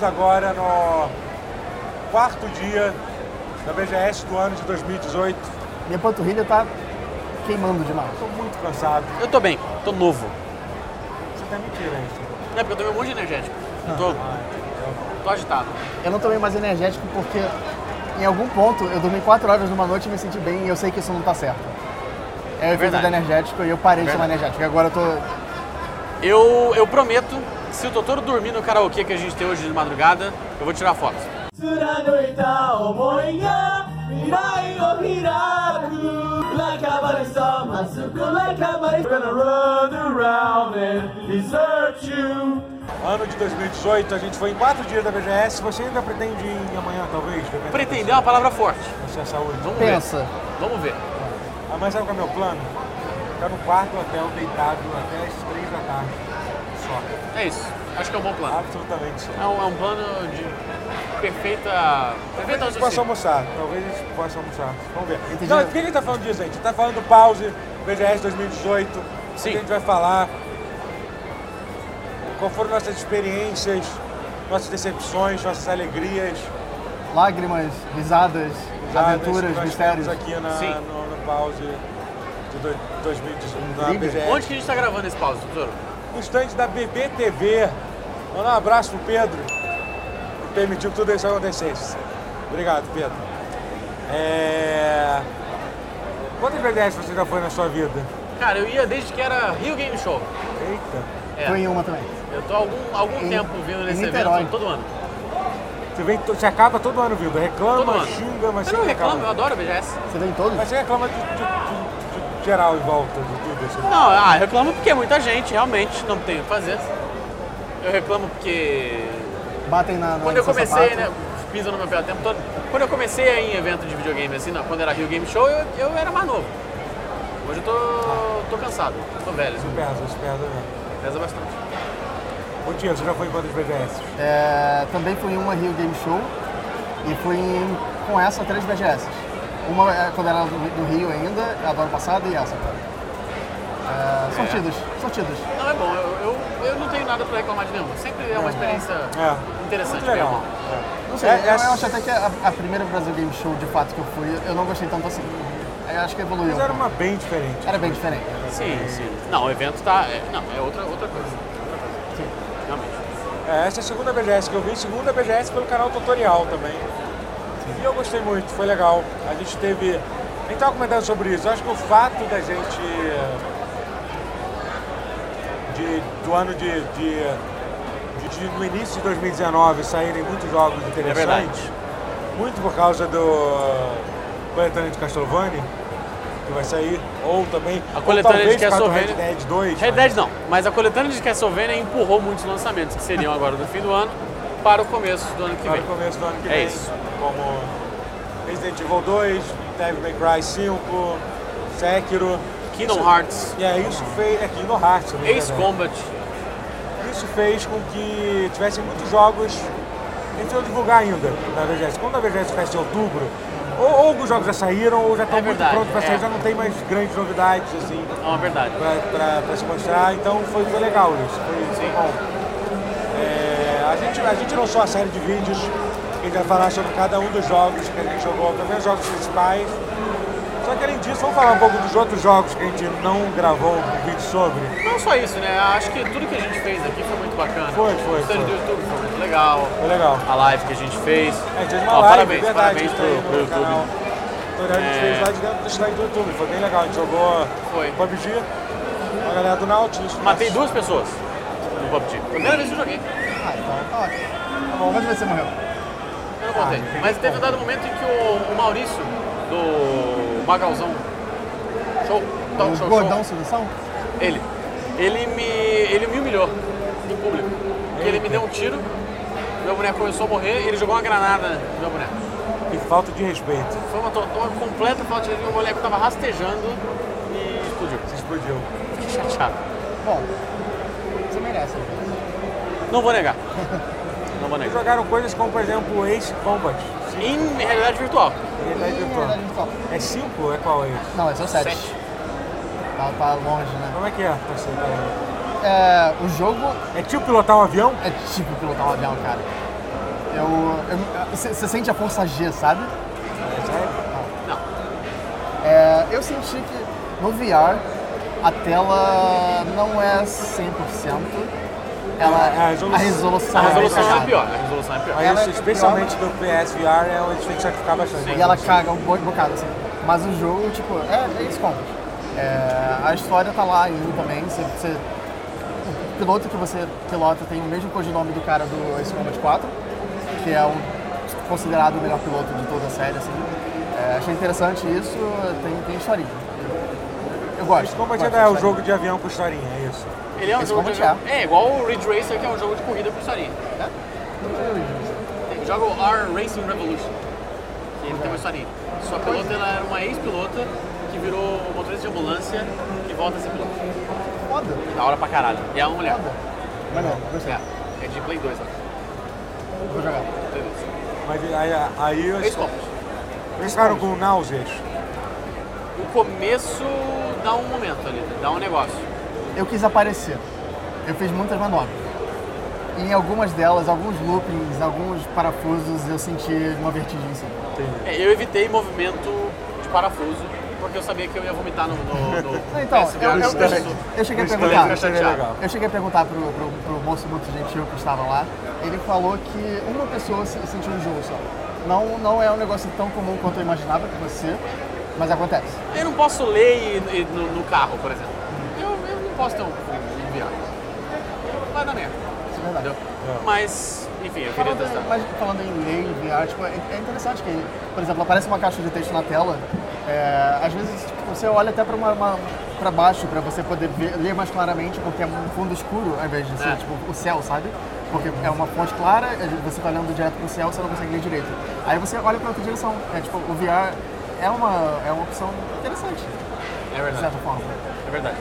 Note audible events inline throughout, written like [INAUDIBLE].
Estamos agora no quarto dia da BGS do ano de 2018. Minha panturrilha tá queimando demais. Estou muito cansado. Eu tô bem, tô novo. Você tá mentira isso. É porque eu tomei um monte de energético. Eu tô, tô agitado. Eu não tomei mais energético porque em algum ponto eu dormi 4 horas numa noite e me senti bem e eu sei que isso não tá certo. É o efeito Verdade. do energético e eu parei de tomar Verdade. energético. E agora eu tô. Eu, eu prometo se o doutor dormir no karaokê que a gente tem hoje de madrugada, eu vou tirar foto. Ano de 2018, a gente foi em quatro dias da BGS. Você ainda pretende ir amanhã, talvez? Pretender é uma palavra forte. Você é saúde. Vamos Pensa. Ver. Vamos ver. Ah, mas sabe qual é o meu plano? Ficar no quarto hotel deitado até as três da tarde. Só. É isso. Acho que é um bom plano. Absolutamente. É um, é um plano de perfeita. Talvez Perfeita a gente possa almoçar. Talvez a gente possa almoçar. Vamos ver. Entendi. Não, por que a gente tá falando disso, gente? Tá falando do pause, BGS 2018. Sim. A gente vai falar qual foram nossas experiências, nossas decepções, nossas alegrias, Lágrimas, risadas, risadas aventuras, que nós mistérios. temos aqui na, Sim. no, no pause de do- 2018 na Incrível. BGS. Onde que a gente tá gravando esse pause, Totoro? No estande da BBTV. Mandar um abraço pro Pedro, que permitiu que tudo isso acontecesse. Obrigado, Pedro. É... Quantas BGS você já foi na sua vida? Cara, eu ia desde que era Rio Game Show. Eita. É. Foi em uma também. Eu tô há algum, algum Em- tempo vindo nesse evento todo ano. Você, vem, você acaba todo ano vindo, reclama, Todo ano. xinga, mas Eu não sempre reclamo, eu adoro a BGS. Você vem em todos? Mas você reclama de- de geral em volta de tudo assim. Não, ah, eu reclamo porque é muita gente, realmente, não tem o que fazer. Eu reclamo porque Batem na. na quando eu comecei, sapato. né, pisam no meu pé o tempo todo. Quando eu comecei a ir em evento de videogame, assim, não, quando era Rio Game Show, eu, eu era mais novo. Hoje eu tô, tô cansado, tô velho, Isso pesa, isso pesa mesmo. pesa bastante. Ô Tia, você já foi em quantas BGS? É, também fui em uma Rio Game Show e fui em- com essa três BGS. Uma é quando era do, do Rio ainda, a do ano passado, e essa. É, sortidos, sortidos. Não, é bom, eu, eu, eu não tenho nada pra reclamar de nenhum. Sempre é uma experiência É. interessante. Muito legal. Não sei, É, eu, é- eu acho até que a, a primeira Brasil Game Show, de fato, que eu fui, eu não gostei tanto assim. Eu acho que evoluiu. Mas era uma bem diferente. Era bem diferente. Sim, sim. Não, o evento tá. é- não, é outra, outra coisa. Outra coisa. Sim. Realmente. É, essa é a segunda BGS que eu vi, segunda BGS pelo canal Tutorial também. E eu gostei muito, foi legal. A gente teve. A gente tava comentando sobre isso. Eu acho que o fato da gente. De, do ano de, de, de- No início de 2019 saírem muitos jogos interessantes. verdade. muito por causa do Coletânea de Castlevania, que vai sair. Ou também. A coletânea de Castlevania- Red Dead 2. Red mas- Dead não, mas a coletânea de Castlevania empurrou muitos lançamentos que seriam agora do fim do ano para o começo do ano que para vem. o começo do ano que É vem. isso. Como Resident Evil 2, Devil May Cry 5, Sekiro. Kingdom Hearts, aí isso fez. É Kingdom Hearts. Ace né? Combat. Isso fez com que tivessem muitos jogos. A gente não divulgar ainda na VGS. Quando a VGS fecha em outubro, ou, ou alguns jogos já saíram, ou já estão É muito prontos para sair, é. já não tem mais grandes novidades assim É uma verdade. para se mostrar. Então foi, foi legal isso. Foi, foi Sim. bom. A, gente, a gente lançou uma série de vídeos que a gente vai falar sobre cada um dos jogos que a gente jogou, também os jogos principais. Só que além disso, vamos falar um pouco dos outros jogos que a gente não gravou um vídeo sobre. Não só isso, né? Acho que tudo que a gente fez aqui foi muito bacana. Foi, foi, O foi. do YouTube foi muito legal. Foi legal. A live que a gente fez. É, a gente fez uma Ó, live, parabéns, verdade, parabéns pro, pro YouTube. canal. Então, a gente É. fez lá de dentro do slide do YouTube, foi bem legal. A gente jogou Foi. PUBG, a galera do Nautilus. Matei duas pessoas no PUBG. Primeira vez que eu joguei. Ah, então tá ótimo. Tá bom, vezes você morreu? Eu não contei. Ah, Mas teve um dado momento em que o, o Maurício, do Magalzão Show, Talk o Show gordão Show, solução? ele, ele me, ele me humilhou em público. Porque ele me deu um tiro, meu boneco começou a morrer e ele jogou uma granada no meu boneco. Que falta de respeito. Foi uma, uma completa falta de meu boneco tava rastejando e explodiu. Você explodiu. Fiquei chateado. Bom. Não vou negar. Não vou negar. jogaram coisas como, por exemplo, Ace Combat. Em realidade virtual. Realidade virtual. Realidade virtual. É 5? É qual é? Não, esse é o 7. Sete. Tá, tá longe, né? Como é que é? Tá sendo- É, o jogo É tipo pilotar um avião? é tipo pilotar um avião, cara. Eu, você sente a força G, sabe? É sério? Não. É, eu senti que no VR a tela não é 100%. Ela, É, a resolução- a resolução, A resolução é cagada. pior. A resolução é pior. Ela isso, é especialmente do PSVR, é onde tem que sacrificar bastante. E ela caga um bo- bocado, assim. Mas o jogo, tipo, é, é isso compra. É, a história tá lá ainda também. Você, você- o piloto que você pilota tem o mesmo codinome do cara do Ace Combat 4, que é o considerado o melhor piloto de toda a série, assim. É, achei interessante isso, tem, tem historinha. Eu gosto. Esse Combat é o de jogo de avião com historinha, é isso. Ele é um Esse jogo de... Combat É igual o Ridge Racer, que é um jogo de corrida por historinha. É? Tem- Joga o R Racing Revolution, que ele tem uma historinha. Sua pilota ela era uma ex-pilota que virou motorista de ambulância e volta a ser piloto. Foda. Da hora pra caralho. E é uma mulher. Foda. Mas não, gostei. É, é de Play 2, ó. Vou jogar. Play 2. Mas aí, aí Combat. eles ficaram com náuseas. O começo dá um momento ali, dá um negócio. eu quis aparecer. Eu fiz muitas manobras. E em algumas delas, alguns loopings, alguns parafusos, eu senti uma vertigem em cima. É, eu evitei movimento de parafuso, porque eu sabia que eu ia vomitar no, no, no [LAUGHS] Então, eu, eu, eu, eu cheguei a perguntar. Eu cheguei a perguntar pro, pro, pro moço muito gentil que estava lá. Ele falou que uma pessoa se sentiu um jogo só. Não, não é um negócio tão comum quanto eu imaginava que fosse ser, mas acontece. Eu não posso ler e- e no, no carro, por exemplo. Eu, eu não posso ter um, um VR. Vai dar merda, Isso é verdade. entendeu? Mas, enfim, eu queria Falando, testar. mas falando em ler em VR, tipo, é, é interessante que, por exemplo, aparece uma caixa de texto na tela. é, às vezes tipo, você olha até para uma, uma, pra baixo para você poder ver- ler mais claramente, porque é um fundo escuro ao invés de ser É. tipo, o céu, sabe? Porque é uma fonte clara, é, você tá olhando direto pro céu, você não consegue ler direito. Aí você olha para outra direção. É tipo, o VR é uma, é uma opção interessante, É de verdade, certa forma. é verdade.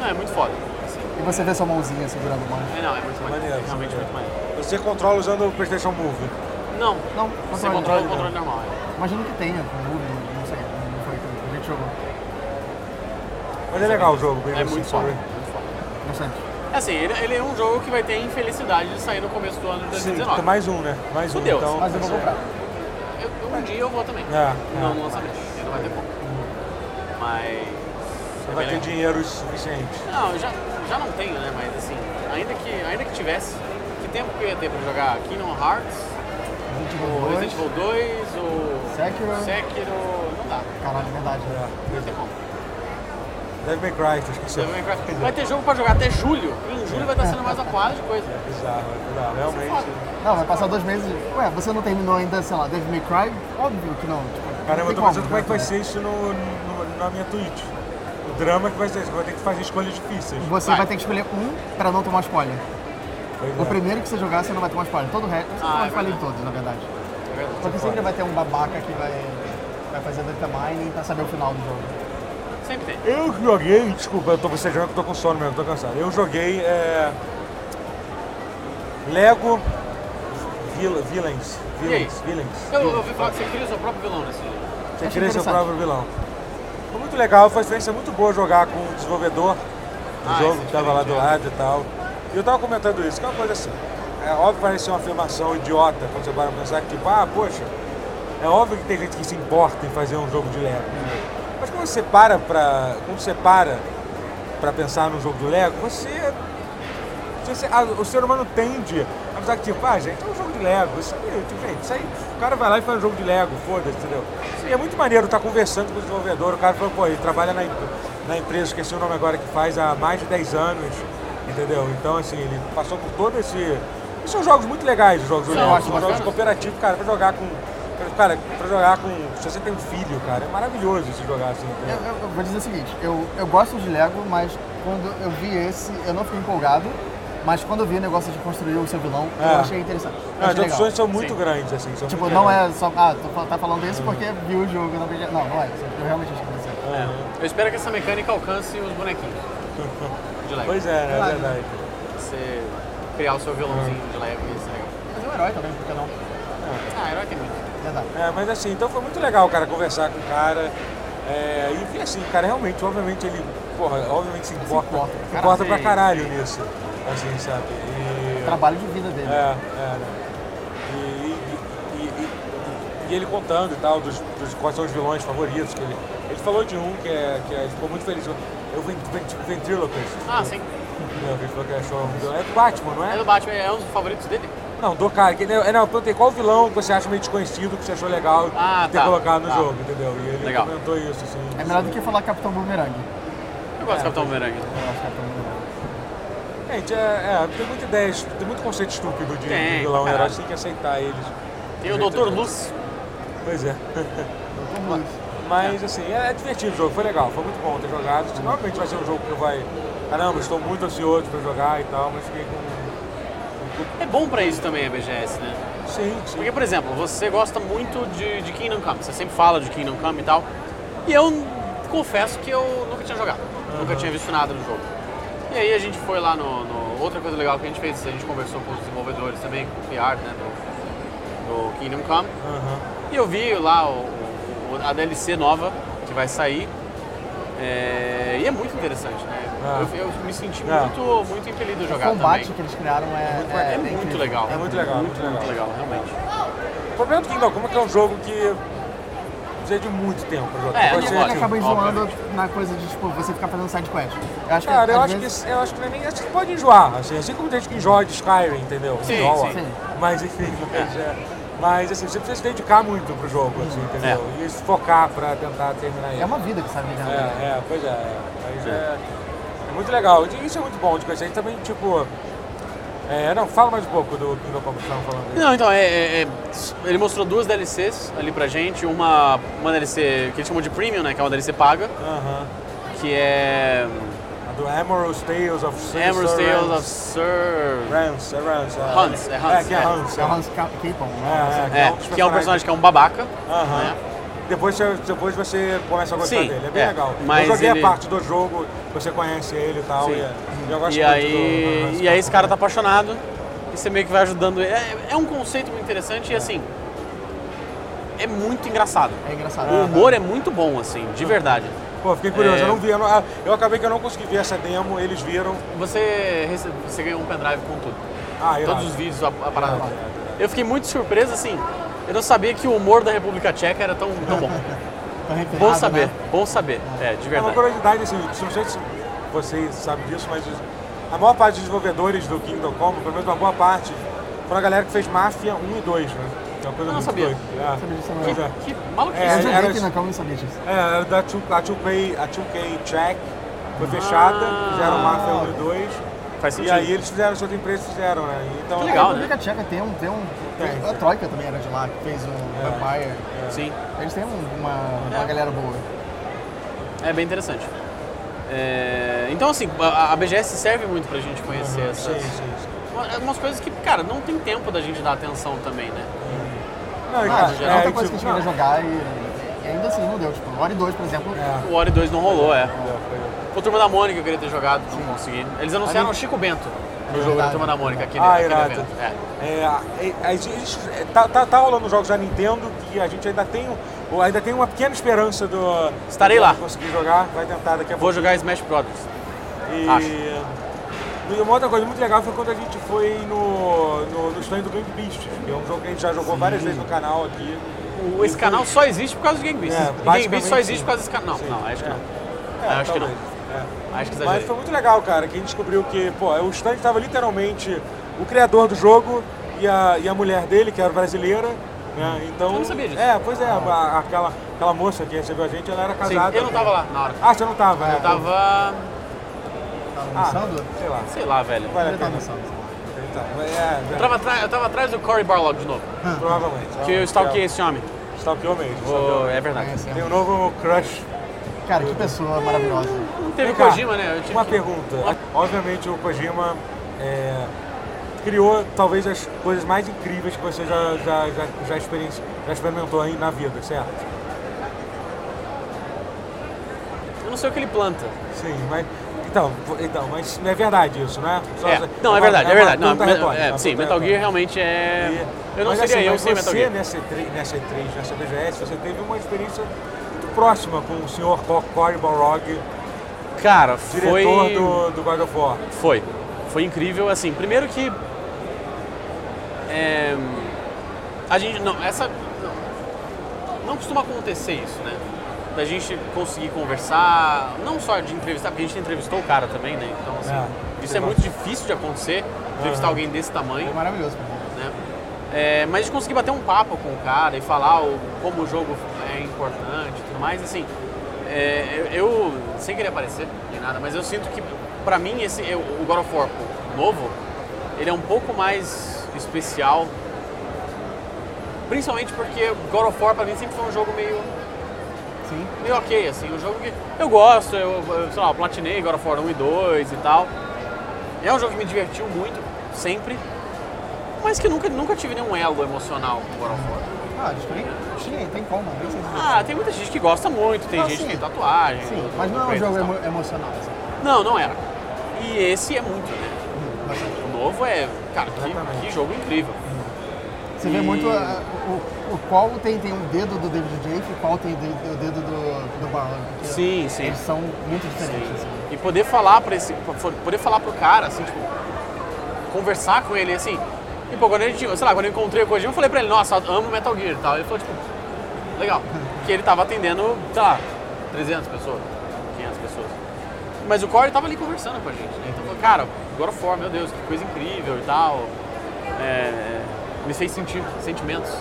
Não, é muito foda. assim. E você vê sua mãozinha segurando o manche. É, não, é muito maneiro. Maneiro, É realmente maneiro. muito maneiro. Você controla usando o PlayStation Move. Não, Não, você controla o controle normal. é. Imagino que tenha, com o Move, não sei, não foi que a gente jogou. Mas é legal o jogo, bem É assim, muito foda. sobre- muito foda. Bastante. É Assim, ele, ele é um jogo que vai ter a infelicidade de sair no começo do ano de Sim, 2019. tem mais um, né? Mais um, Fudeu. então... Mas eu vou comprar. Eu, um dia eu vou também. É, Não é. no lançamento, não vai ter como. Mas. Você é vai ter dinheiro suficiente. Não, eu já, já não tenho, né? Mas assim, ainda que, ainda que tivesse, que tempo que eu ia ter pra jogar Kingdom Hearts, o Resident Evil 2, o Sekiro. Sekiro, não dá, Caralho, verdade. não tem como. Devil May Cry, tu esqueceu. Devil May Cry. Vai ter jogo pra jogar até julho, em julho vai estar sendo mais [LAUGHS] a porrada de coisa. Bizarro, é bizarro, realmente. Não, vai passar dois meses. Ué, você não terminou ainda, sei lá, Devil May Cry? Óbvio que não. Tipo, Caramba, não eu tô pensando como é né? que vai ser isso no, no- na minha Twitch. O drama que vai ser, você vai ter que fazer escolhas difíceis. Você Vai. vai ter que escolher um pra não tomar spoiler. Pois O é. primeiro que você jogar, você não vai tomar spoiler. Todo o resto, você Ah, toma é spoiler em verdade. todos, na verdade. É verdade. Porque sempre vai ter um babaca que vai, vai fazer data mining pra saber o final do jogo. Sempre tem. Eu joguei, desculpa, eu tô bocejando que eu tô com sono mesmo, tô cansado. Eu joguei é, Lego Vil- Villains. Aí? Villains. Villains. Eu, eu ouvi falar que você cria o seu próprio vilão nesse jogo. Você Achei cria seu próprio vilão. Foi muito legal, foi uma experiência muito boa jogar com o desenvolvedor do Ah, jogo, é que tava lá do diferente, lado e tal. E eu tava comentando isso, que é uma coisa assim. É óbvio que parece ser uma afirmação idiota quando você para pra pensar que tipo, ah, poxa, é óbvio que tem gente que se importa em fazer um jogo de Lego. Mas quando você para pra. Quando você para pra pensar no jogo do Lego, você. você- ah, o ser humano tende que, tipo, ah, gente, é um jogo de Lego. Isso aí, tipo, gente, isso aí, o cara vai lá e faz um jogo de Lego, foda-se, entendeu? E é muito maneiro estar conversando com o desenvolvedor. O cara falou, pô, ele trabalha na, na empresa, esqueci o nome agora, que faz há mais de 10 anos, entendeu? Então, assim, ele passou por todo esse. E são jogos muito legais, os jogos do Lego. são jogos bacanas. cooperativos, cara, pra jogar com. Cara, pra jogar com. Se você tem um filho, cara, é maravilhoso se jogar assim, Eu, eu- eu vou dizer o seguinte, eu, eu gosto de Lego, mas quando eu vi esse, eu não fiquei empolgado. Mas quando eu vi o negócio de construir o seu vilão, É. eu achei interessante. Eu as achei legal. opções são muito Sim. grandes, assim. São Tipo, não é só, ah, tu fa- tá falando isso porque viu o jogo, não. Não, não é. Eu realmente achei interessante. É. Eu espero que essa mecânica alcance os bonequinhos [LAUGHS] de Lego. Pois é, né? é Verdade. verdade. Você criar o seu vilãozinho de Lego e isso é legal. Mas é um herói também, por que não? Ah, herói tem muito. Verdade. É, mas assim, então foi muito legal, cara, conversar com o cara. É, e assim, o cara realmente, obviamente, ele, porra, obviamente se importa. importa. Se Cara, importa pra caralho nisso. Assim, sabe? E, Trabalho de vida dele. é, é, né? E, vi ele contando e tal, dos, dos- quais são os vilões favoritos. Que ele, ele falou de um que, é, que é- ele ficou muito feliz. Eu vent, vent, Ventriloquist. Ah, sim. Não, ele falou que achou um vilão. É do Batman, não É é? do Batman, é um dos favoritos dele. Não, do cara. Que, é, não, eu perguntei qual vilão que você acha meio desconhecido, que você achou legal Ah, ter tá, colocado no tá. jogo, entendeu? E ele Legal. comentou isso, assim. É melhor do que falar Capitão Boomerang. Eu gosto do Capitão Boomerang. Eu acho Capitão Boomerang. Gente, é, é, tem muita ideia, tem muito conceito estúpido de, Tem, de vilão, né? que tem que aceitar eles. Tem o Dr. Luz. Pois é. Doutor [LAUGHS] Luz. Mas assim, é, é divertido o jogo, foi legal, foi muito bom ter jogado. Normalmente vai ser um jogo que eu vai. Caramba, estou muito ansioso para jogar e tal, mas fiquei com. É bom pra isso também a BGS, né? Sim, sim. Porque, por exemplo, você gosta muito de, de Kingdom Come, você sempre fala de Kingdom Come e tal. E eu confesso que eu nunca tinha jogado, nunca tinha visto nada do jogo. E aí a gente foi lá no, no- Outra coisa legal que a gente fez, a gente conversou com os desenvolvedores também, com o PR, né, do, do Kingdom Come. Aham. E eu vi lá o, o- a DLC nova que vai sair. É, e é muito interessante, né? Ah. Eu, eu me senti Ah. muito, muito impelido a O jogar combate também. que eles criaram é, É, é, muito incrível. legal. É muito legal, muito, muito muito legal, realmente. O problema do Kingdom Come é que é um jogo que precisa de muito tempo para jogar. É, assim. acaba enjoando Obviamente. na coisa de tipo, você ficar fazendo side quest. Eu acho Cara, que, eu às acho, vezes, que, eu acho que é nem. Acho que pode enjoar, assim, assim como tem gente que enjoa de Skyrim, entendeu? Sim, Enjoa. sim. Mas enfim, mas, é, mas assim, você precisa se dedicar muito pro jogo, assim, entendeu? E se focar pra tentar terminar ele. É uma vida que sabe ligar. É, é, pois é. é. Mas é, é muito legal. E Isso é muito bom de conhecer. E também, tipo. É, não, fala mais um pouco do Kingdom Come que estavam falando aí. Não, então, é, é- é- ele mostrou duas DLCs ali pra gente. Uma, uma DLC que ele chamou de Premium, né? Que é uma DLC paga, Aham. que é A Do Emerald's Tales of Sir Emerald's Sir Tales of. Sir... Rance, é Rance. É. Hans, é Hans, É, que é é. Hans. É o Hans Ca- Capon, É, né? é, É, dos que é um personagem que é um babaca. Aham. né? Depois, você, depois você começa a gostar Sim, dele, é bem é, legal. mas eu joguei ele- a parte do jogo, você conhece ele e tal, Sim. e, é- e eu gosto E muito aí, do Hans e aí esse cara tá apaixonado e você meio que vai ajudando ele. É, é um conceito muito interessante e assim, é muito engraçado. É engraçado. O humor é muito bom, assim, de verdade. Pô, fiquei curioso, É. eu não vi, eu, não- ah, eu acabei que eu não consegui ver essa demo, eles viram. Você, rece- você ganhou um pendrive com tudo. Ah, irado. Todos os vídeos, a, a parada. Irado, irado, Eu fiquei muito surpreso, assim, eu não sabia que o humor da República Tcheca era tão, tão bom. [LAUGHS] Tá refinado, Bom saber, né? bom saber. É, de É uma verdade. curiosidade, assim, não sei se vocês sabem disso, mas a maior parte dos desenvolvedores do Kingdom Come, pelo menos uma boa parte, foram a galera que fez Mafia 1 e 2, né? Que é uma coisa Eu não muito sabia. doida. É. Sabia disso não. é. Que maluquice. É, Eu joguei era- aqui na Calma e sabia disso. É, era da 2, a 2K, a 2K Track foi fechada, Ah. fizeram Mafia 1 e 2. Faz E sentido. aí eles fizeram, essa outra empresa fizeram, né? Então, Que A legal, República Tcheca tem um. Tem um Tem, a. Troika também era de lá, que fez o Vampire. Sim, Eles têm um- uma, uma É. galera boa. é bem interessante. É, então, assim, a, a BGS serve muito pra gente conhecer Sim, essas, sim, sim. uma- umas coisas que, cara, não tem tempo da gente dar atenção também, né? Não, e, Ah, cara, geral, outra é, coisa que a tipo, gente queria não, jogar e, e ainda assim não deu. Tipo, o Ori 2, por exemplo, É. O Ori 2 não rolou, é. O Turma da Mônica eu queria ter jogado, não consegui. Eles anunciaram o Chico Bento no jogo da verdade. Turma da Mônica, aquele, Ah, aquele evento. É. É, é, existe- é, tá, tá, tá rolando jogos da Nintendo que a gente ainda tem, ainda tem uma pequena esperança do. Estarei do lá. Conseguir jogar, vai tentar daqui a Vou pouco. jogar Smash Brothers. E, acho. e uma outra coisa muito legal foi quando a gente foi no, no, no stand do Game Beast, que é um jogo que a gente já jogou várias vezes no canal aqui. O- esse canal só existe por causa do Game Beast. É, Game Beast só existe sim. por causa desse canal. Sim. Não, não, acho que não. É, acho que não. É. Acho que Mas exagerei. foi muito legal, cara, que a gente descobriu que, pô, o stand estava literalmente o criador do jogo e a, e a mulher dele, que era brasileira, né? Então. Eu não sabia disso. É, pois é, a- aquela, aquela moça que recebeu a gente, ela era Sim, casada. eu não tava lá na hora. Ah, você não tava, né? Eu tava. tava Ah, sei lá. sei lá, velho. Vale a Ele tava. Então, é, Eu tava, atra- eu tava atrás do Cory Barlog de novo. provavelmente. Que eu stalkeei esse homem. Stalkeou mesmo. Oh, é verdade. Tem é. um novo crush. Cara, que pessoa maravilhosa. Não teve cá, Kojima, né? Eu tive Uma que- pergunta. Uma- Obviamente o Kojima é, criou talvez as coisas mais incríveis que você já, já, já, já, experienci- já experimentou aí na vida, certo? Eu não sei o que ele planta. Sim, mas. Então, então, mas não é verdade isso, né? Só- É. Não, é uma- verdade, é verdade. Não, retórica, é, sim, Metal Gear realmente é. E- Eu não mas seria assim, eu mas sem Metal você, Gear. Nessa E3, nessa E3, nessa BGS, você teve uma experiência próxima com o senhor Co- Cory Balrog, Cara, diretor foi. do, do God of War. Foi. Foi incrível, assim, primeiro que. é, a gente. Não, essa. não. não costuma acontecer isso, né? Da gente conseguir conversar, não só de entrevistar, porque a gente entrevistou o cara também, né? Então, assim, É, isso é muito difícil de acontecer, entrevistar alguém desse tamanho, Foi maravilhoso né? É, mas de conseguir bater um papo com o cara e falar o- como o jogo é importante e tudo mais, assim, é, eu, eu- sem querer aparecer nem nada, mas eu sinto que pra mim esse, eu- o God of War novo, ele é um pouco mais especial, principalmente porque God of War pra mim sempre foi um jogo meio Sim. meio ok, assim, um jogo que eu gosto, eu, eu, sei lá, eu platinei God of War 1 e 2 e tal. É um jogo que me divertiu muito, sempre, mas que nunca, nunca tive nenhum elo emocional com God of War. Ah, nem tem como, nem sei se Ah, tem muita gente que gosta muito, tem Não, gente sim. que tem tatuagem. Sim, mas não é um jogo emo- emocional. Assim. Não, não era. E esse é muito, né? Bastante. O novo é, cara, que, que jogo incrível. Você vê muito ah, o, o qual tem, tem um dedo do David Jaffe e qual tem o dedo, do, do porque Sim, sim. Eles são muito diferentes. Assim. E poder falar para esse, poder falar pro cara, assim, tipo, conversar com ele, assim. E pô, quando a gente, sei lá, quando eu encontrei o Kojima, eu falei pra ele, nossa, amo Metal Gear e tal. Ele falou, tipo, legal. Que ele tava atendendo, sei lá, 300 pessoas, 500 pessoas. Mas o Corey tava ali conversando com a gente, né? Então, falou, cara, God of War, meu Deus, que coisa incrível e tal. É, me fez sentir sentimentos.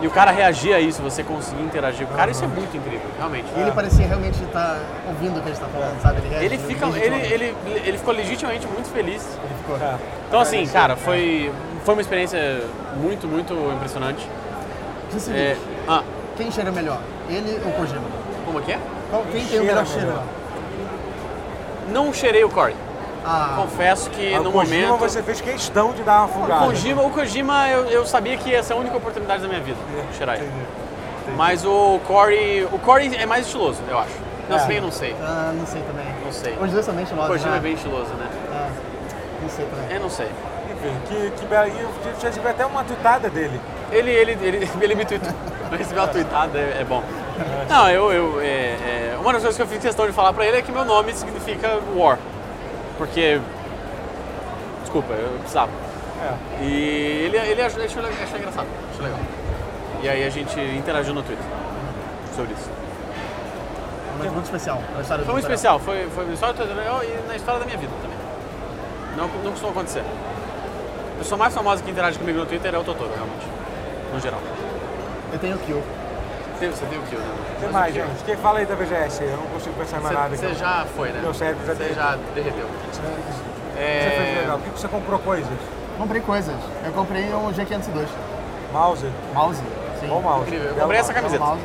E o cara reagir a isso, você conseguir interagir com o cara, isso é muito incrível, realmente. E ele parecia realmente estar ouvindo o que a gente está falando, sabe? Ele, Ele, fica, ele, ele, ele ficou legitimamente muito feliz. Ele ficou. É. Então, assim, cara, foi, foi uma experiência muito, muito impressionante. É, ah, Quem cheira melhor? Ele ou Kojima? como que é? Qual- Quem tem o cheira melhor melhor? cheiro? Não cheirei o Corey. Ah, Confesso que A no Kojima momento. você fez questão de dar uma O fungada. Kojima, o Kojima eu, eu sabia que ia ser a única oportunidade da minha vida, cheirar ele. Entendi. Mas o Corey. O Corey é mais estiloso, eu acho. Não É. sei, não sei. ah, não sei também. Não sei. Os dois também O estilosos, Kojima né? é bem estiloso, né? Ah, não sei também. Eu não sei. Que, que eu já tive até uma tuitada dele. Ele, ele, ele, [LAUGHS] ele me tweetou. [LAUGHS] Receber uma tweetada é, é bom. Não, eu. eu é, é, uma das coisas que eu fiz questão de falar pra ele é que meu nome significa War. Porque. Desculpa, eu precisava. É. E ele, ele achou, achou, achou engraçado, achou legal. E aí a gente interagiu no Twitter sobre isso. Mas muito especial. A história Foi muito especial, foi, foi na história do Twitter e na história da minha vida também. Não, não costuma acontecer. A pessoa mais famosa que interage comigo no Twitter é o Totoro, realmente. No geral. Eu tenho o Kill. Tem- Você tem o Kill, né? O que Mas mais, Kill. gente? Quem fala aí da VGS? Eu não consigo pensar em mais nada. Você já foi, né? Meu cérebro já Você derreteu. já derreteu. Você fez É... legal. O que você comprou coisas? Comprei coisas. Eu comprei um G502. Mouse? Mouse. Sim. Bom mouse. Incrível. Eu comprei essa camiseta. Mouse.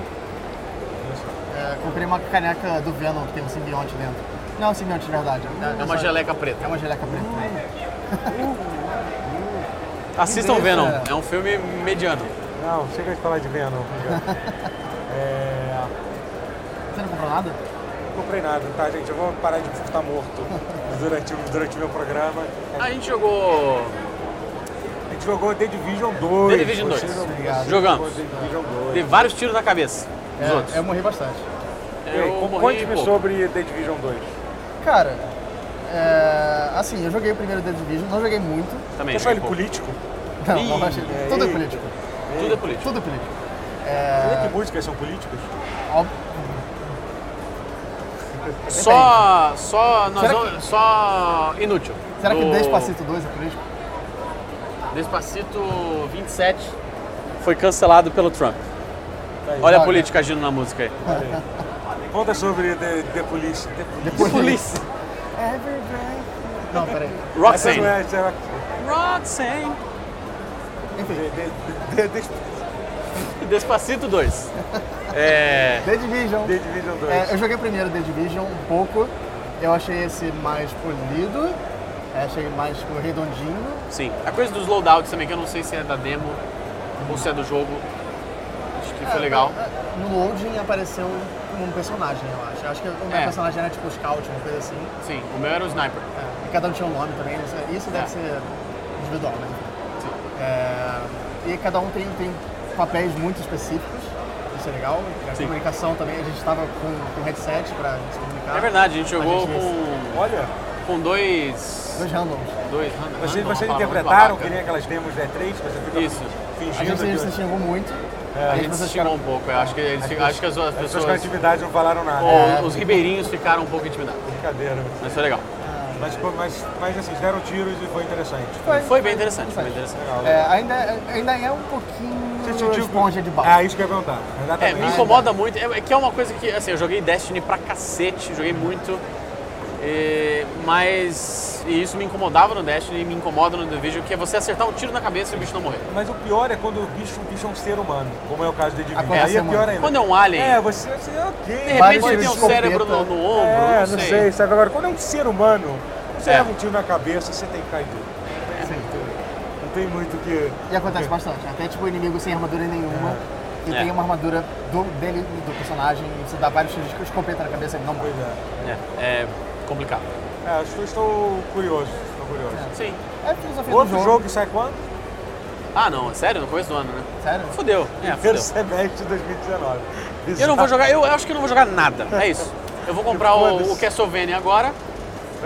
É, comprei uma caneca do Venom que tem um simbionte dentro. Não é um simbionte de verdade. É uma geleca preta. É uma geleca preta também. [LAUGHS] Assistam. Venom, é um filme mediano. Não, chega de falar de Venom. [LAUGHS] é... Você não comprou nada? Não comprei nada, tá, gente? Eu vou parar de estar morto [LAUGHS] durante, durante o meu programa. A gente jogou. A gente jogou The Division 2. The Division 2. Você não- Obrigado. Jogamos. The Division 2. Teve vários tiros na cabeça É, outros. eu morri bastante. Eu morri Conte-me sobre The Division 2. Cara, é, assim, eu joguei o primeiro The Division, não joguei muito. Também. Você achou ele pouco. político? Não, Ih, não achei. é, Tudo é político. Tudo é político. Tudo é político. Será É, que músicas são políticas? óbvio, Só. Só. Nós Será vamos- Só. Inútil. será que Do Despacito 2 é político? Despacito 27 foi cancelado pelo Trump. Tá aí. Olha a Olha. política agindo na música aí. Conta sobre The, The Police. The Police. Depois Police. Every breath. Não, peraí. É, é Roxanne. Enfim, Despacito 2. É. The Division. The Division 2. É, eu joguei primeiro The Division um pouco. Eu achei esse mais polido. é, achei mais tipo, redondinho. Sim. A coisa dos loadouts também, que eu não sei se é da demo ou se é do jogo. Acho que foi legal. É, No loading apareceu um personagem, eu acho. Eu acho que o meu É. personagem era tipo scout, uma coisa assim. Sim, o meu era o sniper. É, e cada um tinha um nome também. Isso deve É. ser individual, né? Sim. É, e cada um tem, tem papéis muito específicos. Isso é legal. A Sim. comunicação também, a gente estava com, com headset para se comunicar. É verdade, a gente jogou gente- com, Olha, com dois. Dois randoms. Dois. vocês, random, vocês muito interpretaram que nem aquelas demos da E3, que você fica Isso. A fingindo gente que... se muito. A gente estimou um pouco. Eu acho que, eles, ficam- acho que as, as As pessoas com atividade não falaram nada. o- Os ribeirinhos ficaram um pouco intimidados. Brincadeira. Mas foi legal. Mas, pô, mas, mas assim, deram tiros e foi interessante. Foi bem interessante, foi bem interessante. Legal. É, ainda, ainda é um pouquinho Você sentiu- esponja de bala. É, isso que eu ia perguntar. É, me incomoda muito. É, é que é uma coisa que, assim, eu joguei Destiny pra cacete, joguei muito. E- mas e isso me incomodava no Destiny e me incomoda no Division, que é você acertar um tiro na cabeça e o bicho não morrer. Mas o pior é quando o bicho, o bicho é um ser humano, como é o caso de Divinity. Acontece Aí é pior ainda. Quando é um alien, É, você, você ok. de repente ele tem um cérebro no, no ombro, É, não sei. sabe? Agora, quando é um ser humano, você É. leva um tiro na cabeça, você tem que cair duro. Não tem muito o que... E acontece bastante. Até tipo inimigo sem armadura nenhuma. E É. tem uma armadura do, dele, do personagem, e você dá vários tiros de escopeta na cabeça e ele não morre. Pois é. É, é complicado. É, estou, estou curioso, estou curioso. Sim. É filosofia Outro do jogo. jogo. que sai quando? Ah, não, é sério? No começo do ano, né? Sério? Fudeu. É, Primeiro fudeu. semestre de 2019. Eu não vou jogar, eu acho que eu não vou jogar nada. É isso. Eu vou comprar o, Foda-se. o Castlevania agora,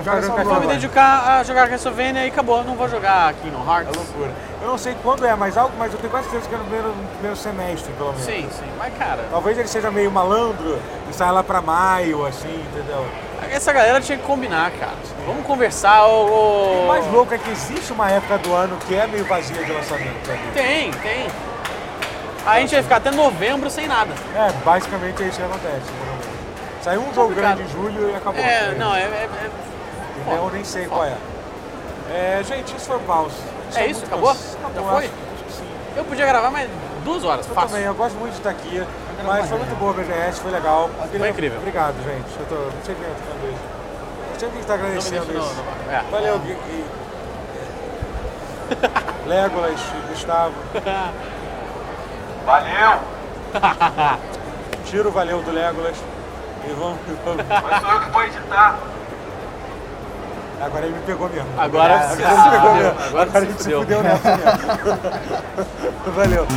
Jogando Vou me dedicar a jogar Castlevania e acabou. Não vou jogar Kingdom É Hearts. loucura. Eu não sei quando é mais algo, mas eu tenho quase certeza que é no primeiro, no primeiro semestre, pelo menos. Sim, sim. Mas, cara, Talvez ele seja meio malandro e saia lá pra maio, assim, entendeu? essa galera tinha que combinar, cara. Vamos conversar, ô- O mais louco é que existe uma época do ano que é meio vazia de lançamento. Tem, tem. Aí a gente vai ficar até novembro sem nada. É, basicamente é isso que acontece. entendeu? Sai um jogo grande em julho e acabou. É, não, é... é- é- Eu nem sei qual é. É, gente, isso foi o pause. É isso? Acabou? Já Acabou, foi? acho, acho que sim. Eu podia gravar mais duas horas, Eu fácil. também, eu gosto muito de estar aqui. Mas foi muito boa a BGS, foi legal. Foi incrível. Obrigado, gente. Eu tô, não sei quem eu tô falando isso. Não me agradecendo no- isso. no- é. Valeu, Gui. Gui. [LAUGHS] Legolas, Gustavo. Valeu! Tiro valeu do Legolas. E vamos. vamos. Mas sou eu que vou editar. Agora ele me pegou mesmo. Agora Agora se ele me pegou mesmo. Agora Agora ele se fudeu. fudeu nessa mesmo. [LAUGHS] Valeu.